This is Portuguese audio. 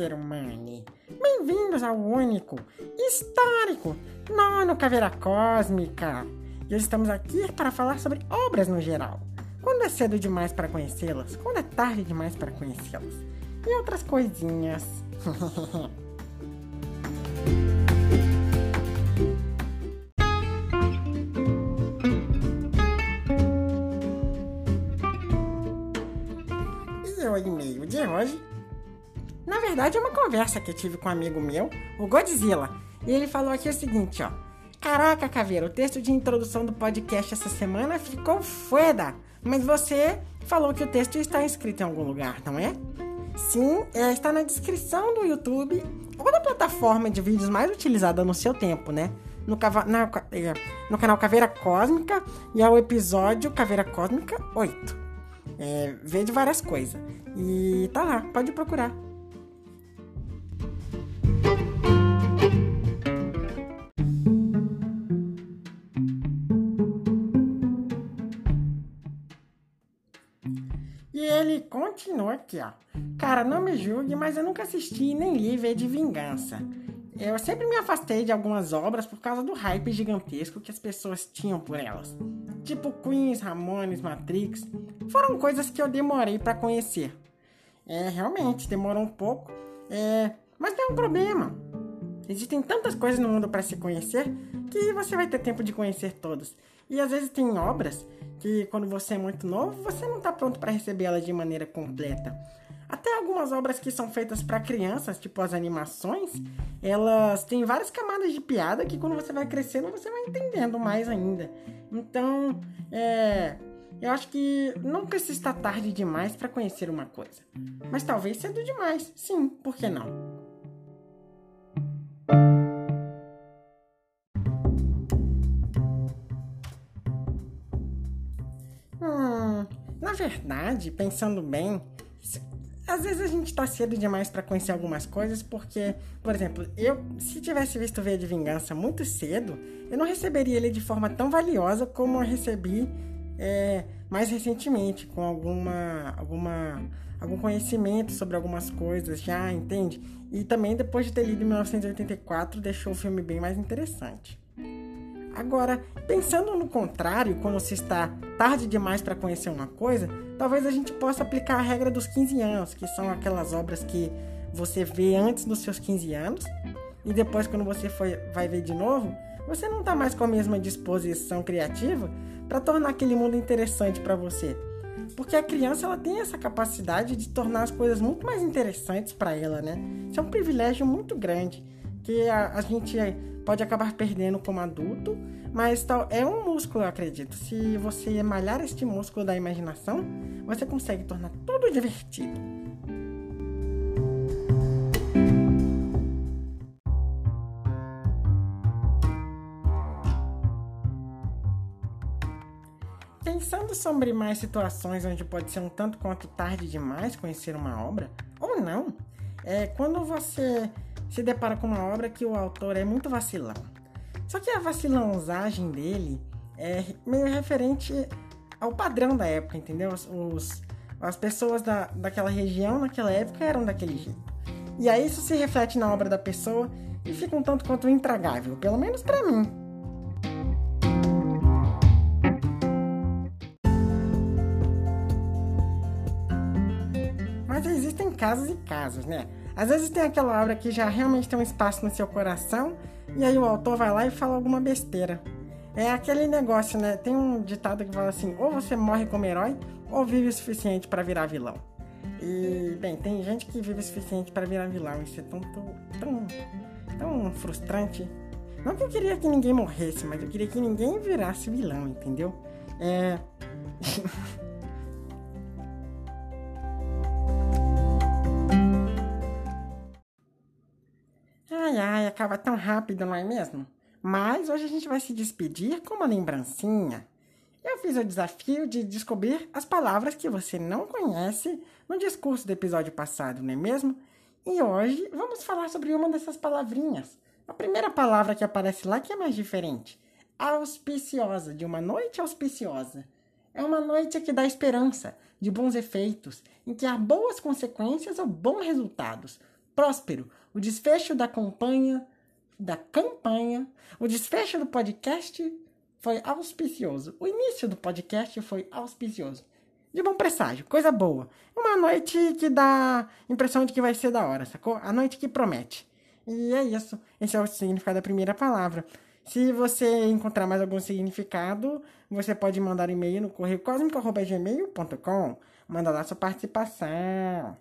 ser humano! Bem-vindos ao único, histórico, nono Caveira Cósmica! E hoje estamos aqui para falar sobre obras no geral. Quando é cedo demais para conhecê-las, quando é tarde demais para conhecê-las. E outras coisinhas. e o e-mail de hoje na verdade, é uma conversa que eu tive com um amigo meu, o Godzilla. E ele falou aqui o seguinte, ó. Caraca, Caveira, o texto de introdução do podcast essa semana ficou foda. Mas você falou que o texto está escrito em algum lugar, não é? Sim, é, está na descrição do YouTube ou da plataforma de vídeos mais utilizada no seu tempo, né? No, na, é, no canal Caveira Cósmica e ao episódio Caveira Cósmica 8. É, vê de várias coisas. E tá lá, pode procurar. E ele continua aqui, ó. Cara, não me julgue, mas eu nunca assisti nem li V de Vingança. Eu sempre me afastei de algumas obras por causa do hype gigantesco que as pessoas tinham por elas. Tipo Queens, Ramones, Matrix. Foram coisas que eu demorei para conhecer. É, realmente, demorou um pouco. É, mas tem um problema. Existem tantas coisas no mundo para se conhecer que você vai ter tempo de conhecer todas. E às vezes tem obras que quando você é muito novo, você não está pronto para recebê-las de maneira completa. Até algumas obras que são feitas para crianças, tipo as animações, elas têm várias camadas de piada que quando você vai crescendo você vai entendendo mais ainda. Então, é, eu acho que nunca se está tarde demais para conhecer uma coisa. Mas talvez cedo demais. Sim, por que não? Na verdade, pensando bem, às vezes a gente tá cedo demais para conhecer algumas coisas, porque, por exemplo, eu, se tivesse visto V de Vingança muito cedo, eu não receberia ele de forma tão valiosa como eu recebi é, mais recentemente, com alguma, alguma, algum conhecimento sobre algumas coisas já, entende? E também depois de ter lido em 1984, deixou o filme bem mais interessante. Agora, pensando no contrário, quando se está tarde demais para conhecer uma coisa, talvez a gente possa aplicar a regra dos 15 anos, que são aquelas obras que você vê antes dos seus 15 anos e depois, quando você foi, vai ver de novo, você não está mais com a mesma disposição criativa para tornar aquele mundo interessante para você. Porque a criança ela tem essa capacidade de tornar as coisas muito mais interessantes para ela, né? Isso é um privilégio muito grande que a, a gente pode acabar perdendo como adulto, mas tal, é um músculo, eu acredito. Se você malhar este músculo da imaginação, você consegue tornar tudo divertido. Pensando sobre mais situações onde pode ser um tanto quanto tarde demais conhecer uma obra, ou não, é quando você se depara com uma obra que o autor é muito vacilão. Só que a vacilãozagem dele é meio referente ao padrão da época, entendeu? Os, as pessoas da, daquela região, naquela época, eram daquele jeito. E aí isso se reflete na obra da pessoa e fica um tanto quanto intragável, pelo menos para mim. Mas existem casos e casos, né? Às vezes tem aquela obra que já realmente tem um espaço no seu coração e aí o autor vai lá e fala alguma besteira. É aquele negócio, né? Tem um ditado que fala assim: ou você morre como herói ou vive o suficiente para virar vilão. E, bem, tem gente que vive o suficiente para virar vilão. Isso é tão, tão, tão frustrante. Não que eu queria que ninguém morresse, mas eu queria que ninguém virasse vilão, entendeu? É. Ai, ai, acaba tão rápido, não é mesmo? Mas hoje a gente vai se despedir com uma lembrancinha. Eu fiz o desafio de descobrir as palavras que você não conhece no discurso do episódio passado, não é mesmo? E hoje vamos falar sobre uma dessas palavrinhas. A primeira palavra que aparece lá que é mais diferente. Auspiciosa, de uma noite auspiciosa. É uma noite que dá esperança, de bons efeitos, em que há boas consequências ou bons resultados próspero. O desfecho da campanha, da campanha, o desfecho do podcast foi auspicioso. O início do podcast foi auspicioso. De bom presságio, coisa boa. Uma noite que dá impressão de que vai ser da hora, sacou? A noite que promete. E é isso. Esse é o significado da primeira palavra. Se você encontrar mais algum significado, você pode mandar um e-mail no correio cósmico.gmail.com. Manda lá sua participação.